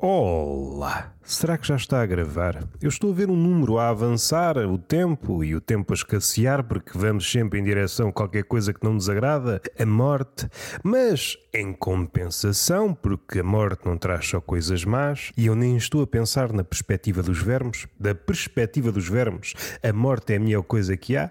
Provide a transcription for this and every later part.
Olá! Será que já está a gravar? Eu estou a ver um número a avançar, o tempo e o tempo a escassear, porque vamos sempre em direção a qualquer coisa que não nos agrada, a morte. Mas em compensação, porque a morte não traz só coisas más, e eu nem estou a pensar na perspectiva dos vermes, da perspectiva dos vermes, a morte é a melhor coisa que há.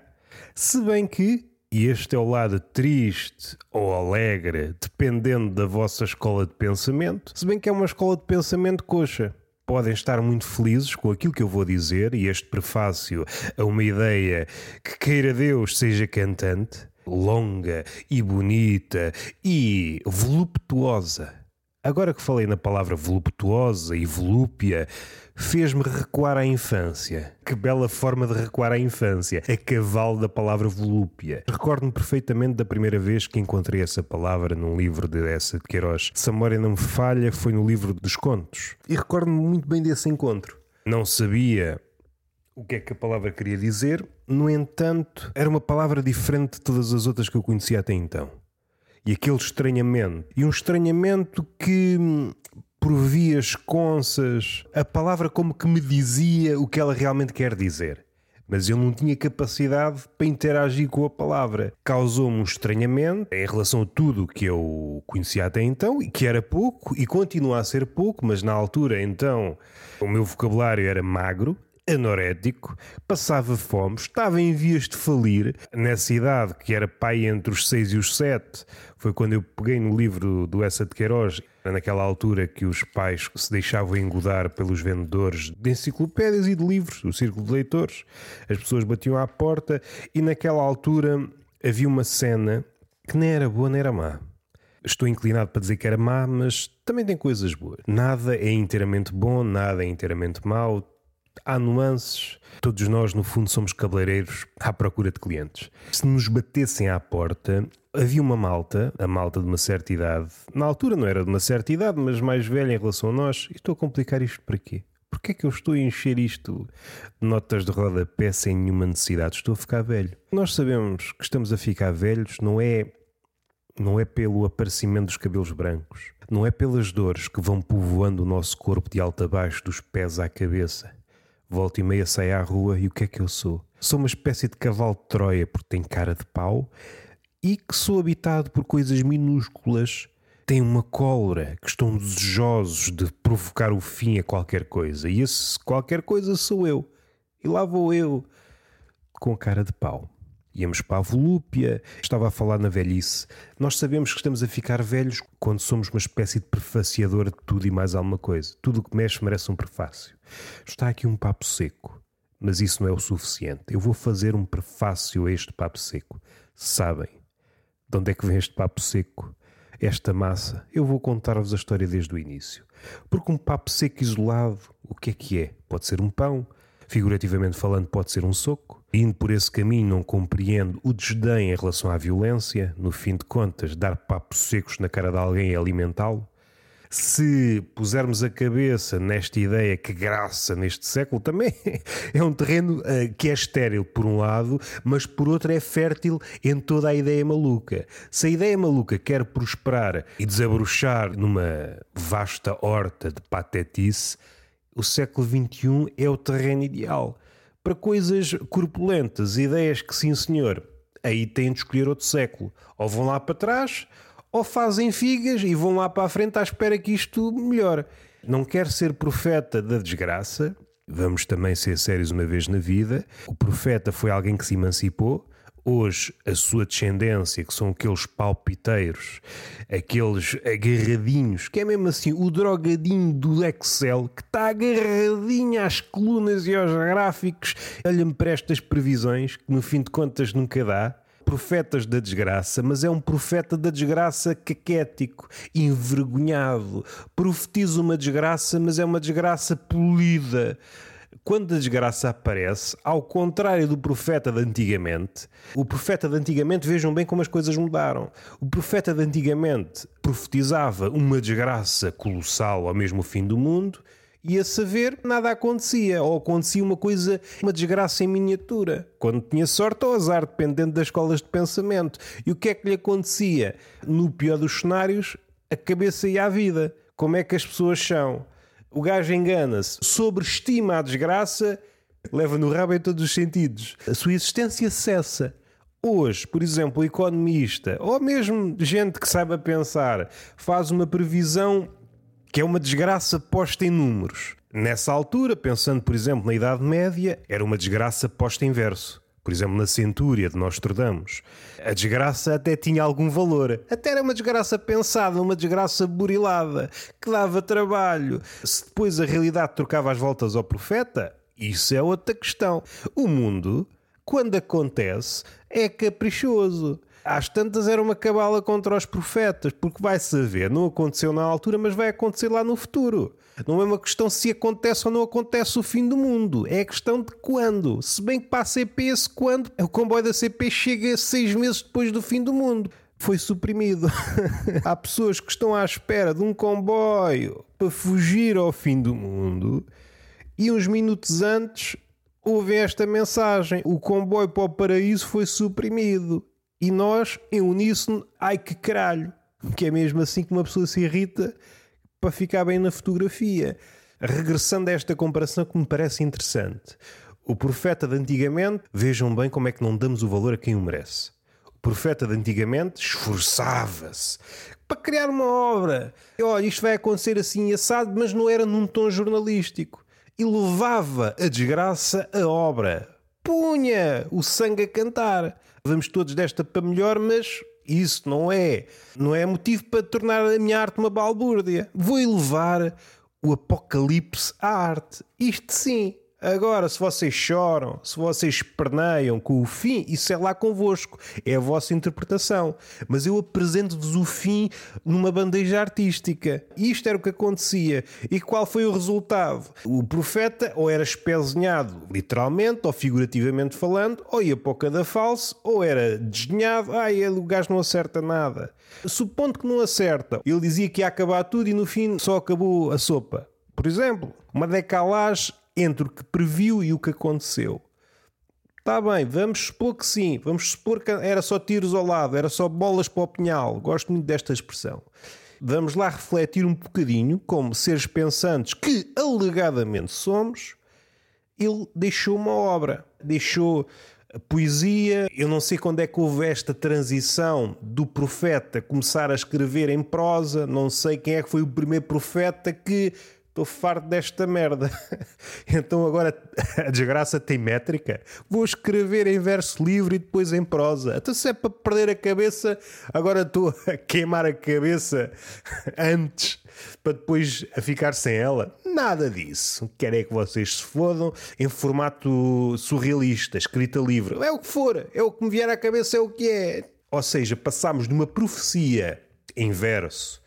Se bem que e este é o lado triste ou alegre, dependendo da vossa escola de pensamento, se bem que é uma escola de pensamento coxa. Podem estar muito felizes com aquilo que eu vou dizer e este prefácio a uma ideia que queira Deus seja cantante, longa e bonita e voluptuosa. Agora que falei na palavra voluptuosa e volúpia, fez-me recuar à infância. Que bela forma de recuar à infância, a cavalo da palavra volúpia. Recordo-me perfeitamente da primeira vez que encontrei essa palavra num livro de essa de Queiroz. Se memória não me falha, foi no livro dos contos. E recordo-me muito bem desse encontro. Não sabia o que é que a palavra queria dizer, no entanto, era uma palavra diferente de todas as outras que eu conhecia até então e aquele estranhamento. E um estranhamento que, hum, por vias consas, a palavra como que me dizia o que ela realmente quer dizer. Mas eu não tinha capacidade para interagir com a palavra. Causou-me um estranhamento em relação a tudo que eu conhecia até então, e que era pouco, e continua a ser pouco, mas na altura então o meu vocabulário era magro, anorético, passava fome, estava em vias de falir, nessa idade que era pai entre os 6 e os 7, foi quando eu peguei no livro do Essa de Queiroz, naquela altura que os pais se deixavam engodar pelos vendedores de enciclopédias e de livros, o círculo de leitores, as pessoas batiam à porta e naquela altura havia uma cena que nem era boa nem era má. Estou inclinado para dizer que era má, mas também tem coisas boas. Nada é inteiramente bom, nada é inteiramente mau há nuances. Todos nós, no fundo, somos cabeleireiros à procura de clientes. Se nos batessem à porta, havia uma malta, a malta de uma certa idade, na altura não era de uma certa idade, mas mais velha em relação a nós, e estou a complicar isto para quê? Porquê é que eu estou a encher isto de notas de rodapé sem nenhuma necessidade? Estou a ficar velho. Nós sabemos que estamos a ficar velhos, não é, não é pelo aparecimento dos cabelos brancos, não é pelas dores que vão povoando o nosso corpo de alto a baixo, dos pés à cabeça. Volta e meia sai à rua e o que é que eu sou? Sou uma espécie de cavalo de Troia porque tem cara de pau e que sou habitado por coisas minúsculas. Tem uma cólera que estão desejosos de provocar o fim a qualquer coisa. E esse qualquer coisa sou eu. E lá vou eu com a cara de pau. Íamos para a volúpia, estava a falar na velhice. Nós sabemos que estamos a ficar velhos quando somos uma espécie de prefaciador de tudo e mais alguma coisa. Tudo o que mexe merece um prefácio. Está aqui um papo seco, mas isso não é o suficiente. Eu vou fazer um prefácio a este papo seco. Sabem de onde é que vem este papo seco? Esta massa? Eu vou contar-vos a história desde o início. Porque um papo seco isolado, o que é que é? Pode ser um pão, figurativamente falando, pode ser um soco. Indo por esse caminho, não compreendo o desdém em relação à violência. No fim de contas, dar papos secos na cara de alguém é alimentá-lo. Se pusermos a cabeça nesta ideia que graça neste século, também é um terreno uh, que é estéril por um lado, mas por outro é fértil em toda a ideia maluca. Se a ideia maluca quer prosperar e desabrochar numa vasta horta de patetice, o século XXI é o terreno ideal. Para coisas corpulentas, ideias que, sim senhor, aí têm de escolher outro século. Ou vão lá para trás, ou fazem figas e vão lá para a frente à espera que isto melhore. Não quer ser profeta da desgraça, vamos também ser sérios uma vez na vida. O profeta foi alguém que se emancipou, hoje a sua descendência, que são aqueles palpiteiros, aqueles agarradinhos, que é mesmo assim o drogadinho do Excel, que está agarradinho às colunas e aos gráficos, olha-me para estas previsões, que no fim de contas nunca dá. Profetas da desgraça, mas é um profeta da desgraça caquético, envergonhado. Profetiza uma desgraça, mas é uma desgraça polida quando a desgraça aparece, ao contrário do profeta de antigamente, o profeta de antigamente, vejam bem como as coisas mudaram. O profeta de antigamente profetizava uma desgraça colossal ao mesmo fim do mundo, e a saber, nada acontecia, ou acontecia uma coisa, uma desgraça em miniatura. Quando tinha sorte ou azar, dependendo das escolas de pensamento. E o que é que lhe acontecia? No pior dos cenários, a cabeça ia à vida. Como é que as pessoas são? O gajo engana-se, sobreestima a desgraça, leva no rabo em todos os sentidos. A sua existência cessa. Hoje, por exemplo, o economista, ou mesmo gente que saiba pensar, faz uma previsão que é uma desgraça posta em números. Nessa altura, pensando, por exemplo, na Idade Média, era uma desgraça posta em verso. Por exemplo, na Centúria de Nostradamus. A desgraça até tinha algum valor. Até era uma desgraça pensada, uma desgraça burilada, que dava trabalho. Se depois a realidade trocava as voltas ao profeta, isso é outra questão. O mundo, quando acontece, é caprichoso. Às tantas era uma cabala contra os profetas, porque vai saber, não aconteceu na altura, mas vai acontecer lá no futuro. Não é uma questão se acontece ou não acontece o fim do mundo, é a questão de quando. Se bem que para a CP, esse quando, o comboio da CP chega seis meses depois do fim do mundo. Foi suprimido. Há pessoas que estão à espera de um comboio para fugir ao fim do mundo e uns minutos antes ouvem esta mensagem: o comboio para o paraíso foi suprimido. E nós, em uníssono, ai que caralho. Que é mesmo assim que uma pessoa se irrita para ficar bem na fotografia. Regressando a esta comparação que me parece interessante. O profeta de antigamente, vejam bem como é que não damos o valor a quem o merece. O profeta de antigamente esforçava-se para criar uma obra. Olha, isto vai acontecer assim assado, mas não era num tom jornalístico. E levava a desgraça a obra. Punha o sangue a cantar vamos todos desta para melhor, mas isso não é, não é motivo para tornar a minha arte uma balbúrdia. Vou elevar o apocalipse à arte. Isto sim. Agora, se vocês choram, se vocês esperneiam com o fim, isso é lá convosco, é a vossa interpretação. Mas eu apresento-vos o fim numa bandeja artística. Isto era o que acontecia. E qual foi o resultado? O profeta ou era espezinhado, literalmente ou figurativamente falando, ou ia para o cadafalso, ou era desenhado, ai, o gajo não acerta nada. Supondo que não acerta, ele dizia que ia acabar tudo e no fim só acabou a sopa. Por exemplo, uma decalagem entre o que previu e o que aconteceu. Está bem, vamos supor que sim, vamos supor que era só tiros ao lado, era só bolas para o pinhal. Gosto muito desta expressão. Vamos lá refletir um bocadinho, como seres pensantes que alegadamente somos, ele deixou uma obra, deixou a poesia. Eu não sei quando é que houve esta transição do profeta começar a escrever em prosa, não sei quem é que foi o primeiro profeta que Estou farto desta merda. Então agora a desgraça tem métrica. Vou escrever em verso livre e depois em prosa. Então se é para perder a cabeça, agora estou a queimar a cabeça antes para depois a ficar sem ela. Nada disso. Quero é que vocês se fodam em formato surrealista, escrita livre. É o que for, é o que me vier à cabeça, é o que é. Ou seja, passamos de uma profecia em verso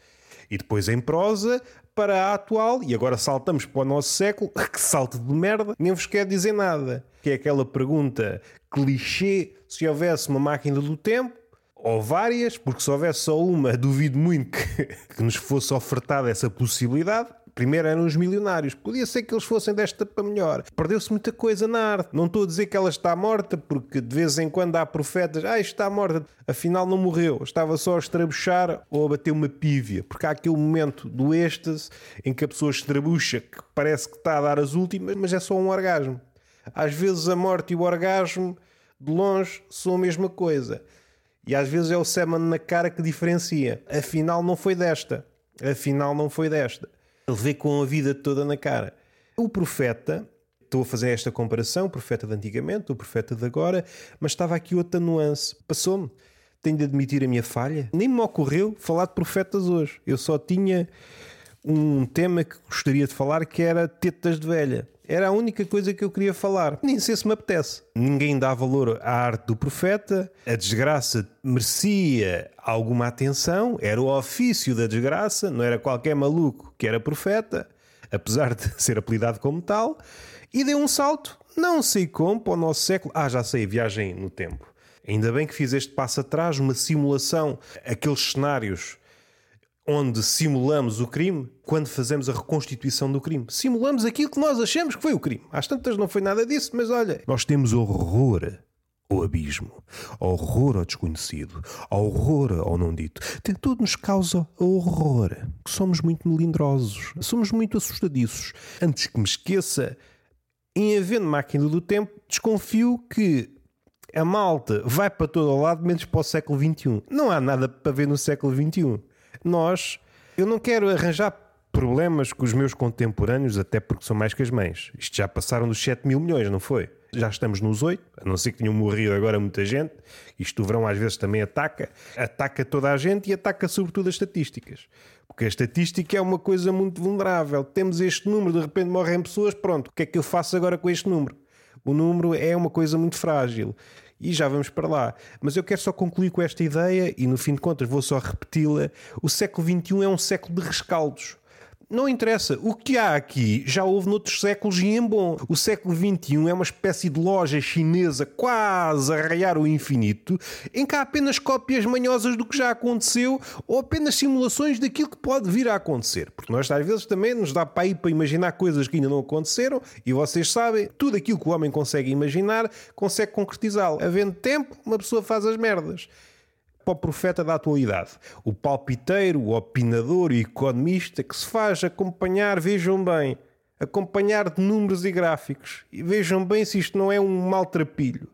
e depois em prosa para a atual, e agora saltamos para o nosso século, que salto de merda, nem vos quer dizer nada. Que é aquela pergunta clichê: se houvesse uma máquina do tempo, ou várias, porque se houvesse só uma, duvido muito que, que nos fosse ofertada essa possibilidade. Primeiro eram os milionários. Podia ser que eles fossem desta para melhor. Perdeu-se muita coisa na arte. Não estou a dizer que ela está morta, porque de vez em quando há profetas. Ah, está morta. Afinal, não morreu. Estava só a estrabuchar ou a bater uma pívia. Porque há aquele momento do êxtase em que a pessoa estrabucha, que parece que está a dar as últimas, mas é só um orgasmo. Às vezes a morte e o orgasmo, de longe, são a mesma coisa. E às vezes é o semen na cara que diferencia. Afinal, não foi desta. Afinal, não foi desta. Vê com a vida toda na cara. O profeta, estou a fazer esta comparação, o profeta de antigamente, o profeta de agora, mas estava aqui outra nuance. Passou-me. Tenho de admitir a minha falha. Nem me ocorreu falar de profetas hoje. Eu só tinha um tema que gostaria de falar que era tetas de velha. Era a única coisa que eu queria falar. Nem sei se me apetece. Ninguém dá valor à arte do profeta. A desgraça merecia alguma atenção. Era o ofício da desgraça. Não era qualquer maluco que era profeta, apesar de ser apelidado como tal. E deu um salto, não sei como, para o nosso século. Ah, já sei, viagem no tempo. Ainda bem que fiz este passo atrás, uma simulação, aqueles cenários onde simulamos o crime quando fazemos a reconstituição do crime. Simulamos aquilo que nós achamos que foi o crime. Às tantas não foi nada disso, mas olha, nós temos horror, ao abismo, horror ao desconhecido, horror ao não dito. Tudo nos causa horror. Somos muito melindrosos, somos muito assustadiços. Antes que me esqueça, em havendo máquina do tempo, desconfio que a malta vai para todo o lado, menos para o século XXI. Não há nada para ver no século XXI. Nós, eu não quero arranjar problemas com os meus contemporâneos, até porque são mais que as mães. Isto já passaram dos 7 mil milhões, não foi? Já estamos nos 8, a não ser que tenham morrido agora muita gente. Isto o verão às vezes também ataca. Ataca toda a gente e ataca sobretudo as estatísticas. Porque a estatística é uma coisa muito vulnerável. Temos este número, de repente morrem pessoas, pronto, o que é que eu faço agora com este número? O número é uma coisa muito frágil. E já vamos para lá. Mas eu quero só concluir com esta ideia, e no fim de contas vou só repeti-la. O século XXI é um século de rescaldos não interessa. O que há aqui já houve noutros séculos e em bom. O século XXI é uma espécie de loja chinesa quase a raiar o infinito, em que há apenas cópias manhosas do que já aconteceu ou apenas simulações daquilo que pode vir a acontecer. Porque nós às vezes também nos dá para ir para imaginar coisas que ainda não aconteceram e vocês sabem, tudo aquilo que o homem consegue imaginar consegue concretizá-lo. Havendo tempo, uma pessoa faz as merdas para o profeta da atualidade. O palpiteiro, o opinador e economista que se faz acompanhar, vejam bem, acompanhar de números e gráficos. E vejam bem se isto não é um maltrapilho.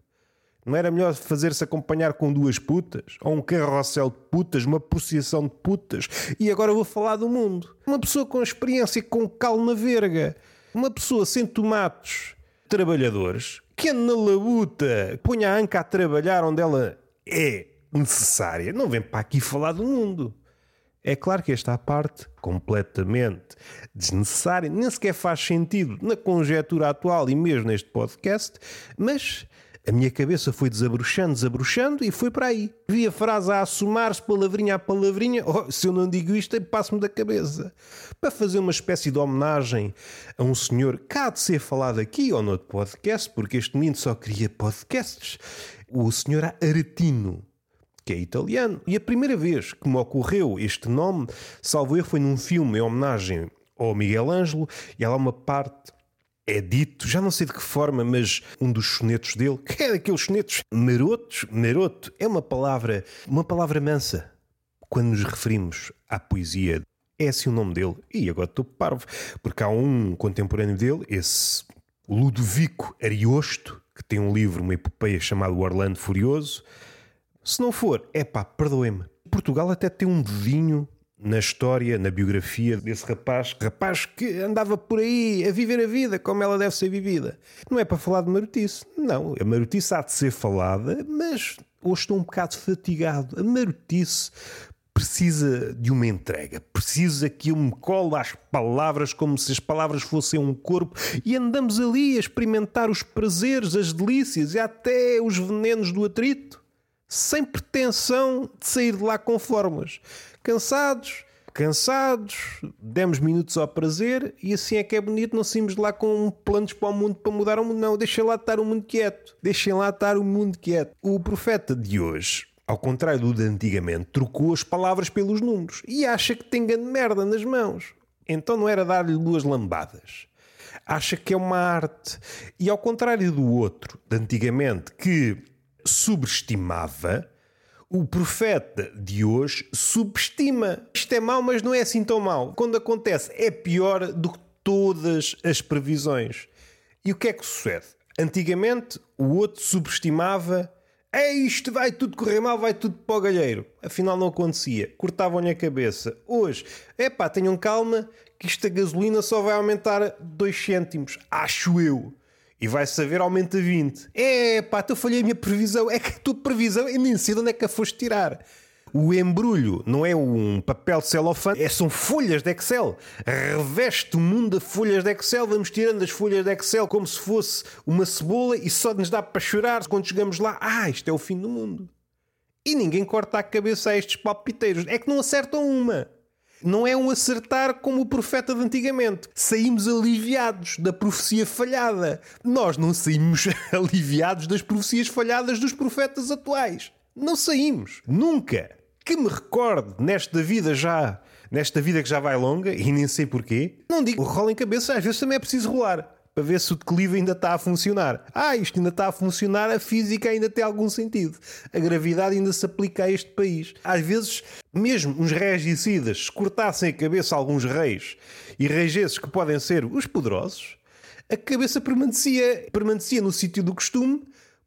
Não era melhor fazer-se acompanhar com duas putas? Ou um carrossel de putas, uma procissão de putas? E agora vou falar do mundo. Uma pessoa com experiência, com calma verga. Uma pessoa sem tomates, trabalhadores, que anda na labuta, ponha a anca a trabalhar onde ela é necessária, não vem para aqui falar do mundo. É claro que esta parte, completamente desnecessária, nem sequer faz sentido na conjetura atual e mesmo neste podcast, mas a minha cabeça foi desabrochando, desabrochando e foi para aí. Vi a frase a assomar-se, palavrinha a palavrinha. Oh, se eu não digo isto, passo-me da cabeça. Para fazer uma espécie de homenagem a um senhor há de ser falado aqui ou noutro podcast, porque este menino só queria podcasts. O senhor Aretino que é italiano. E a primeira vez que me ocorreu este nome, salvo eu, foi num filme em homenagem ao Miguel Ângelo, e há lá uma parte é dito, já não sei de que forma, mas um dos sonetos dele, que é daqueles sonetos marotos, maroto, é uma palavra, uma palavra mansa. Quando nos referimos à poesia, é assim o nome dele. E agora estou parvo, porque há um contemporâneo dele, esse Ludovico Ariosto, que tem um livro, uma epopeia chamado Orlando Furioso, se não for, é pá, perdoe-me. Portugal até tem um dedinho na história, na biografia desse rapaz, rapaz que andava por aí a viver a vida como ela deve ser vivida. Não é para falar de marotice. Não, a marotice há de ser falada, mas hoje estou um bocado fatigado. A marotice precisa de uma entrega, precisa que eu me cole às palavras como se as palavras fossem um corpo e andamos ali a experimentar os prazeres, as delícias e até os venenos do atrito sem pretensão de sair de lá com fórmulas. Cansados, cansados, demos minutos ao prazer e assim é que é bonito. Não saímos de lá com planos para o mundo para mudar o mundo, não. Deixem lá estar o mundo quieto. Deixem lá estar o mundo quieto. O profeta de hoje. Ao contrário do de antigamente, trocou as palavras pelos números e acha que tem grande merda nas mãos. Então não era dar-lhe duas lambadas acha que é uma arte. E ao contrário do outro, de antigamente, que subestimava, o profeta de hoje subestima. Isto é mau, mas não é assim tão mau. Quando acontece, é pior do que todas as previsões. E o que é que sucede? Antigamente, o outro subestimava. É isto, vai tudo correr mal, vai tudo para o galheiro. Afinal, não acontecia. Cortavam-lhe a cabeça. Hoje, é pá, tenham calma, que isto a gasolina só vai aumentar 2 cêntimos. Acho eu e vai saber aumenta 20. É pá, tu falhei a minha previsão. É que a tua previsão eu nem sei de onde é que a foste tirar. O embrulho não é um papel de celofane, é, são folhas de Excel. Reveste o mundo de folhas de Excel. Vamos tirando as folhas de Excel como se fosse uma cebola e só nos dá para chorar quando chegamos lá. Ah, isto é o fim do mundo. E ninguém corta a cabeça a estes palpiteiros. É que não acertam uma não é um acertar como o profeta de antigamente. Saímos aliviados da profecia falhada. Nós não saímos aliviados das profecias falhadas dos profetas atuais. Não saímos. Nunca. Que me recorde nesta vida já, nesta vida que já vai longa, e nem sei porquê, não digo rola em cabeça, às vezes também é preciso rolar. Para ver se o declive ainda está a funcionar. Ah, isto ainda está a funcionar, a física ainda tem algum sentido. A gravidade ainda se aplica a este país. Às vezes, mesmo uns regicidas, se cortassem a cabeça a alguns reis e reis que podem ser os poderosos, a cabeça permanecia, permanecia no sítio do costume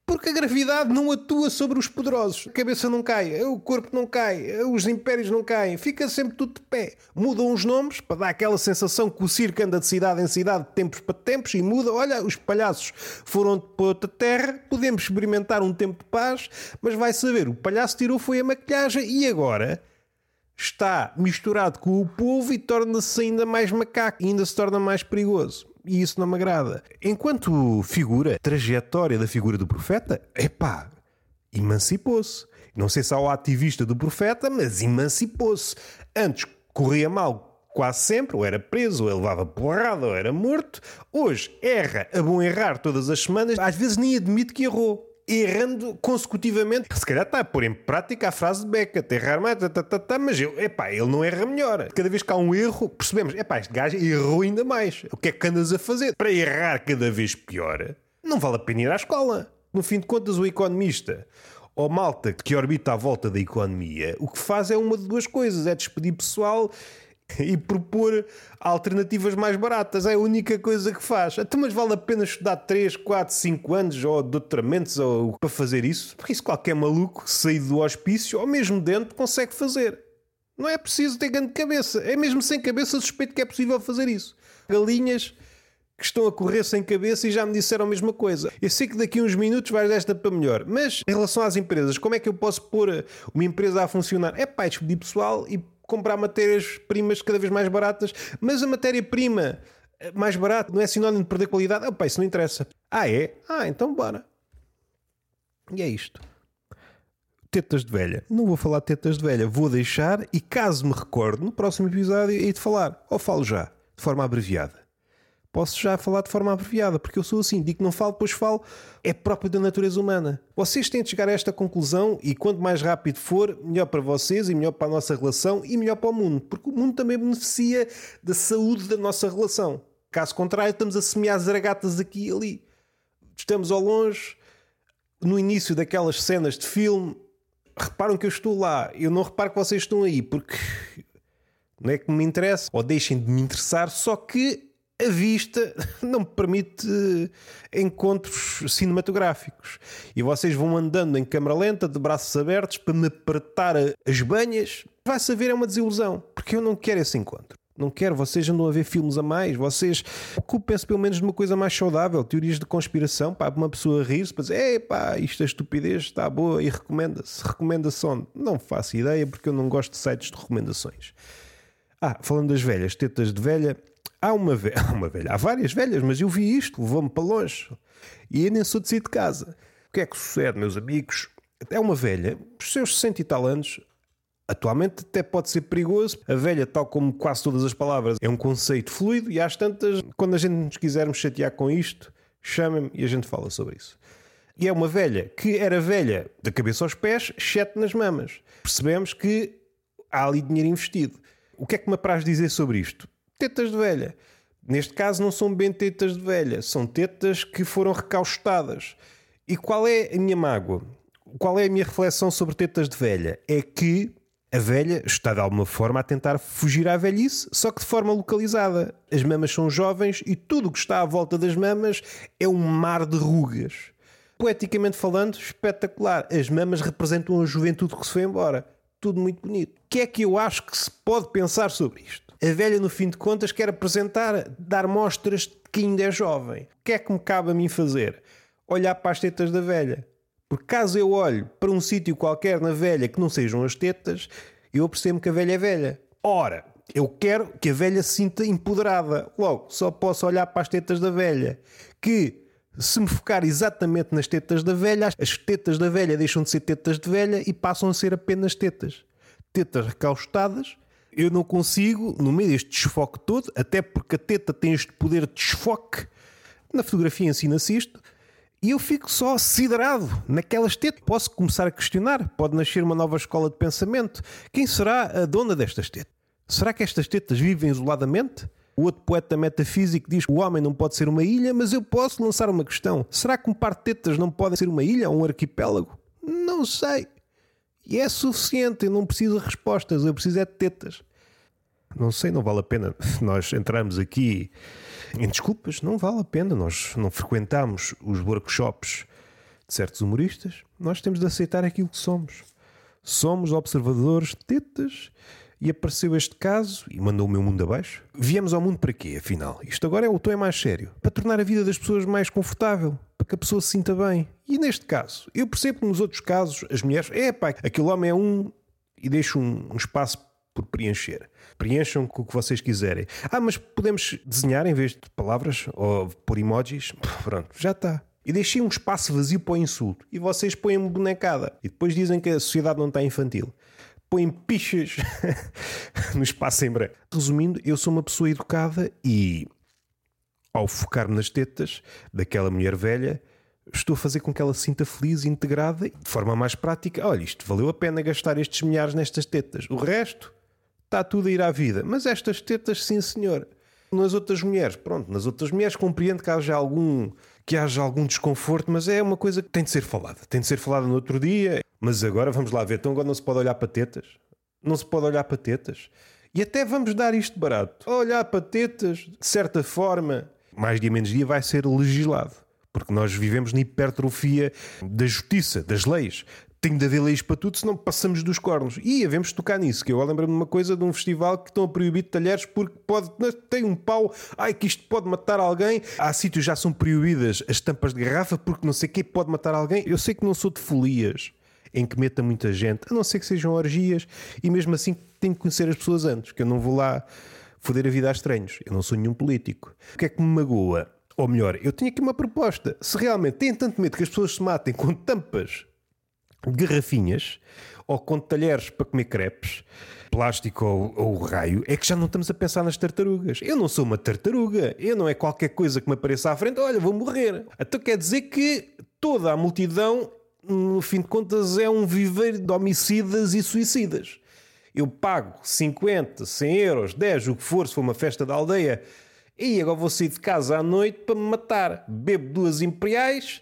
porque a gravidade não atua sobre os poderosos. A cabeça não cai, o corpo não cai, os impérios não caem, fica sempre tudo de pé. Mudam os nomes para dar aquela sensação que o circo anda de cidade em cidade, de tempos para tempos, e muda. Olha, os palhaços foram para outra terra, podemos experimentar um tempo de paz, mas vai saber, o palhaço tirou foi a maquilhagem e agora está misturado com o povo e torna-se ainda mais macaco, ainda se torna mais perigoso e isso não me agrada. Enquanto figura, trajetória da figura do profeta, epá, emancipou-se. Não sei se há o ativista do profeta, mas emancipou-se. Antes corria mal quase sempre, ou era preso, ou levava porrada, ou era morto. Hoje erra a bom errar todas as semanas, às vezes nem admite que errou errando consecutivamente. Se calhar está a pôr em prática a frase de Beckett, errar mais, tá, tá, tá, tá, mas eu, epá, ele não erra melhor. Cada vez que há um erro, percebemos, epá, este gajo errou ainda mais. O que é que andas a fazer? Para errar cada vez pior, não vale a pena ir à escola. No fim de contas, o economista ou malta que orbita à volta da economia, o que faz é uma de duas coisas: é despedir pessoal e propor alternativas mais baratas. É a única coisa que faz. Até então, mas vale a pena estudar 3, 4, 5 anos ou doutoramentos ou para fazer isso? Porque isso qualquer maluco saído do hospício ou mesmo dentro consegue fazer. Não é preciso ter grande cabeça. É mesmo sem cabeça suspeito que é possível fazer isso. Galinhas que estão a correr sem cabeça e já me disseram a mesma coisa. Eu sei que daqui a uns minutos vais desta para melhor, mas em relação às empresas, como é que eu posso pôr uma empresa a funcionar? É pá, é despedir pessoal e comprar matérias-primas cada vez mais baratas, mas a matéria-prima mais barata não é sinónimo de perder qualidade? Opa, isso não interessa. Ah, é? Ah, então bora. E é isto. Tetas de velha. Não vou falar de tetas de velha, vou deixar e caso me recorde, no próximo episódio, hei de falar. Ou falo já, de forma abreviada posso já falar de forma abreviada, porque eu sou assim, digo que não falo, depois falo, é próprio da natureza humana. Vocês têm de chegar a esta conclusão e quanto mais rápido for, melhor para vocês e melhor para a nossa relação e melhor para o mundo, porque o mundo também beneficia da saúde da nossa relação. Caso contrário, estamos a semear zaragatas aqui e ali. Estamos ao longe, no início daquelas cenas de filme, reparam que eu estou lá, eu não reparo que vocês estão aí, porque não é que me interessa, ou deixem de me interessar, só que a vista não permite encontros cinematográficos. E vocês vão andando em câmera lenta, de braços abertos, para me apertar as banhas. Vai saber, é uma desilusão, porque eu não quero esse encontro. Não quero, vocês andam a ver filmes a mais, vocês ocupem-se pelo menos de uma coisa mais saudável, teorias de conspiração, para uma pessoa rir-se, para dizer, pá, isto é estupidez, está boa e recomenda-se. Onde? Não faço ideia, porque eu não gosto de sites de recomendações. Ah, falando das velhas, tetas de velha, Há uma velha, uma velha, há várias velhas, mas eu vi isto, levou-me para longe. E eu nem sou de sair de casa. O que é que sucede, meus amigos? É uma velha, os seus 60 e tal anos, atualmente até pode ser perigoso. A velha, tal como quase todas as palavras, é um conceito fluido e às tantas, quando a gente nos quisermos chatear com isto, chamem-me e a gente fala sobre isso. E é uma velha que era velha da cabeça aos pés, exceto nas mamas. Percebemos que há ali dinheiro investido. O que é que me apraz dizer sobre isto? Tetas de velha. Neste caso não são bem tetas de velha, são tetas que foram recaustadas. E qual é a minha mágoa? Qual é a minha reflexão sobre tetas de velha? É que a velha está de alguma forma a tentar fugir à velhice, só que de forma localizada. As mamas são jovens e tudo o que está à volta das mamas é um mar de rugas. Poeticamente falando, espetacular. As mamas representam a juventude que se foi embora. Tudo muito bonito. O que é que eu acho que se pode pensar sobre isto? A velha, no fim de contas, quer apresentar, dar mostras de que ainda é jovem. O que é que me cabe a mim fazer? Olhar para as tetas da velha. Porque caso eu olhe para um sítio qualquer na velha que não sejam as tetas, eu percebo que a velha é velha. Ora, eu quero que a velha se sinta empoderada. Logo, só posso olhar para as tetas da velha. Que, se me focar exatamente nas tetas da velha, as tetas da velha deixam de ser tetas de velha e passam a ser apenas tetas. Tetas recaustadas eu não consigo, no meio deste desfoque todo, até porque a teta tem este poder de desfoque, na fotografia ensina-se isto, e eu fico só siderado naquelas tetas. Posso começar a questionar, pode nascer uma nova escola de pensamento. Quem será a dona destas tetas? Será que estas tetas vivem isoladamente? O outro poeta metafísico diz que o homem não pode ser uma ilha, mas eu posso lançar uma questão. Será que um par de tetas não pode ser uma ilha ou um arquipélago? Não sei. E é suficiente, eu não preciso de respostas, eu preciso é de tetas. Não sei, não vale a pena nós entrarmos aqui em desculpas, não vale a pena. Nós não frequentamos os workshops de certos humoristas, nós temos de aceitar aquilo que somos. Somos observadores de tetas e apareceu este caso e mandou o meu mundo abaixo. Viemos ao mundo para quê, afinal? Isto agora é o tom é mais sério. Para tornar a vida das pessoas mais confortável, para que a pessoa se sinta bem. E neste caso, eu percebo que nos outros casos as mulheres, é pá, aquele homem é um e deixa um, um espaço por preencher. Preencham com o que vocês quiserem. Ah, mas podemos desenhar em vez de palavras ou por emojis? Pronto, já está. E deixei um espaço vazio para o insulto. E vocês põem-me bonecada. E depois dizem que a sociedade não está infantil põem pichas no espaço em branco. Resumindo, eu sou uma pessoa educada e, ao focar-me nas tetas daquela mulher velha, estou a fazer com que ela se sinta feliz integrada e, de forma mais prática. Olha, isto valeu a pena gastar estes milhares nestas tetas. O resto está tudo a ir à vida. Mas estas tetas, sim, senhor. Nas outras mulheres, pronto, nas outras mulheres compreendo que haja algum que haja algum desconforto, mas é uma coisa que tem de ser falada. Tem de ser falada no outro dia. Mas agora vamos lá ver. Então agora não se pode olhar para tetas? Não se pode olhar para tetas? E até vamos dar isto barato. Olhar para tetas, de certa forma, mais dia menos dia vai ser legislado. Porque nós vivemos na hipertrofia da justiça, das leis tem de haver leis para tudo, senão passamos dos cornos. E havemos tocar nisso, que eu lembro-me de uma coisa de um festival que estão a proibir talheres porque pode, tem um pau, ai que isto pode matar alguém. Há sítios já são proibidas as tampas de garrafa porque não sei o que pode matar alguém. Eu sei que não sou de folias em que meta muita gente, a não ser que sejam orgias, e mesmo assim tenho que conhecer as pessoas antes, que eu não vou lá foder a vida a estranhos. Eu não sou nenhum político. O que é que me magoa? Ou melhor, eu tenho aqui uma proposta. Se realmente têm tanto medo que as pessoas se matem com tampas garrafinhas ou com talheres para comer crepes, plástico ou, ou, raio, é que já não estamos a pensar nas tartarugas. Eu não sou uma tartaruga, eu não é qualquer coisa que me apareça à frente, olha, vou morrer. Então quer dizer que toda a multidão, no fim de contas, é um viveiro de homicidas e suicidas. Eu pago 50, 100 euros, 10, o que for, se for uma festa da aldeia, e agora vou sair de casa à noite para me matar. Bebo duas imperiais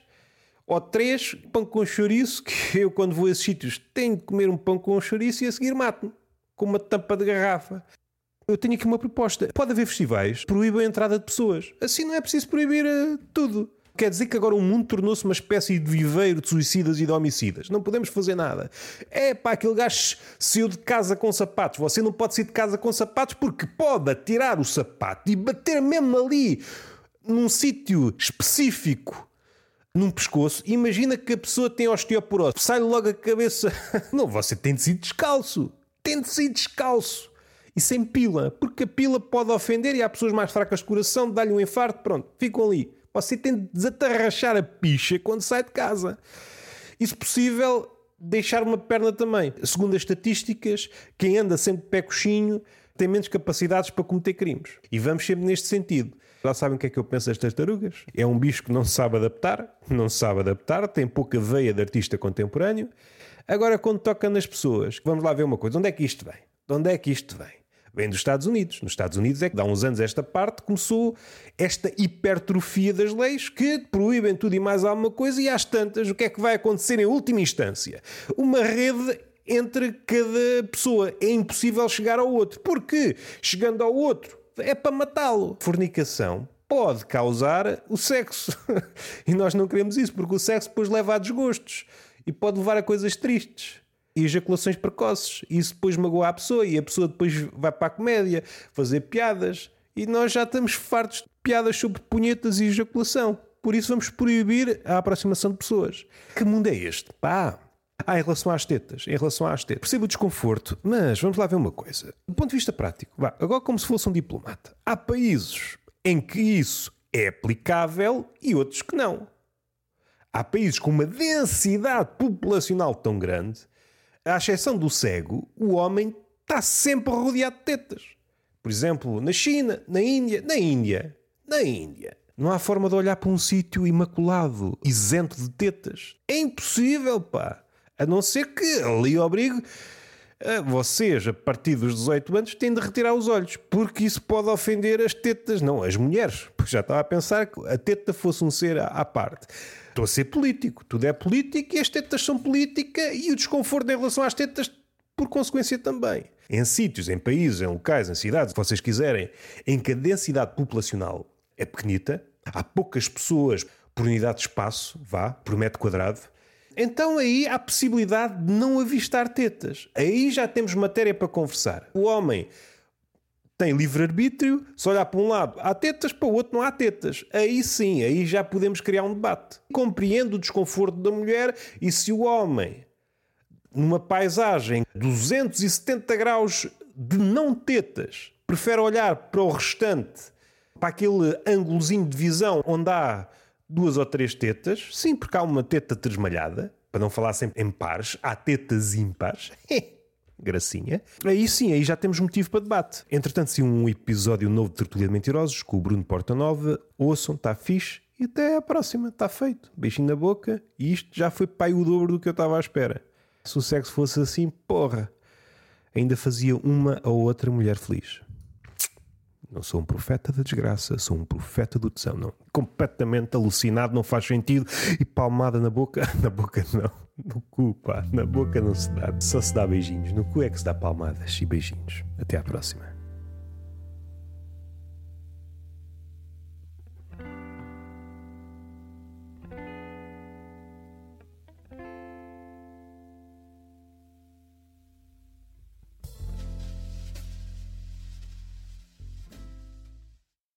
ou três, pão com chouriço, que eu quando vou a esses sítios tenho de comer um pão com chouriço e a seguir mato-me com uma tampa de garrafa. Eu tenho aqui uma proposta. Pode haver festivais que proíbam a entrada de pessoas. Assim não é preciso proibir uh, tudo. Quer dizer que agora o mundo tornou-se uma espécie de viveiro de suicidas e de homicidas. Não podemos fazer nada. É pá, aquele gajo saiu de casa com sapatos. Você não pode sair de casa com sapatos porque pode tirar o sapato e bater mesmo ali num sítio específico num pescoço, imagina que a pessoa tem osteoporose, sai logo a cabeça. Não, você tem de ser descalço. Tem de ser descalço. E sem pila, porque a pila pode ofender e há pessoas mais fracas de coração, dá-lhe um infarto, pronto, ficam ali. Você tem de desatarrachar a picha quando sai de casa. E se possível, deixar uma perna também. Segundo as estatísticas, quem anda sempre de pé coxinho tem menos capacidades para cometer crimes. E vamos sempre neste sentido. Já sabem o que é que eu penso das tartarugas? É um bicho que não se sabe adaptar, não se sabe adaptar, tem pouca veia de artista contemporâneo. Agora, quando toca nas pessoas, vamos lá ver uma coisa: onde é que isto vem? De onde é que isto vem? Vem dos Estados Unidos. Nos Estados Unidos é que, há uns anos, esta parte começou esta hipertrofia das leis que proíbem tudo e mais alguma coisa, e às tantas, o que é que vai acontecer em última instância? Uma rede entre cada pessoa. É impossível chegar ao outro. Porque chegando ao outro é para matá-lo. Fornicação pode causar o sexo. e nós não queremos isso, porque o sexo depois leva a desgostos e pode levar a coisas tristes. Ejaculações precoces. Isso depois magoa a pessoa e a pessoa depois vai para a comédia fazer piadas. E nós já estamos fartos de piadas sobre punhetas e ejaculação. Por isso vamos proibir a aproximação de pessoas. Que mundo é este? Pá, ah, em relação às tetas, em relação às tetas. Percebo o desconforto, mas vamos lá ver uma coisa. Do ponto de vista prático, vá, agora como se fosse um diplomata. Há países em que isso é aplicável e outros que não. Há países com uma densidade populacional tão grande, à exceção do cego, o homem está sempre rodeado de tetas. Por exemplo, na China, na Índia, na Índia, na Índia. Não há forma de olhar para um sítio imaculado, isento de tetas. É impossível, pá. A não ser que ali obrigue ah, vocês, a partir dos 18 anos, têm de retirar os olhos, porque isso pode ofender as tetas, não as mulheres. Porque já estava a pensar que a teta fosse um ser à parte. Estou a ser político, tudo é político e as tetas são política e o desconforto em relação às tetas, por consequência, também. Em sítios, em países, em locais, em cidades, se vocês quiserem, em que a densidade populacional é pequenita, há poucas pessoas por unidade de espaço, vá, por metro quadrado, então aí há possibilidade de não avistar tetas. Aí já temos matéria para conversar. O homem tem livre-arbítrio, se olhar para um lado há tetas, para o outro não há tetas. Aí sim, aí já podemos criar um debate. Compreendo o desconforto da mulher e se o homem, numa paisagem 270 graus de não tetas, prefere olhar para o restante, para aquele ângulozinho de visão onde há duas ou três tetas, sim, porque há uma teta tresmalhada, para não falar sempre em pares, há tetas ímpares. Gracinha. Aí sim, aí já temos motivo para debate. Entretanto, se um episódio novo de Tertulia de Mentirosos com o Bruno Portanova, ouçam, está fixe e até à próxima, está feito. Beijinho na boca e isto já foi pai o dobro do que eu estava à espera. Se o sexo fosse assim, porra, ainda fazia uma ou outra mulher feliz. Não sou um profeta da desgraça, sou um profeta do tesão. Não, completamente alucinado, não faz sentido. E palmada na boca, na boca não, no cu, pá, na boca não se dá. Só se dá beijinhos, no cu é que se dá palmadas e beijinhos. Até à próxima.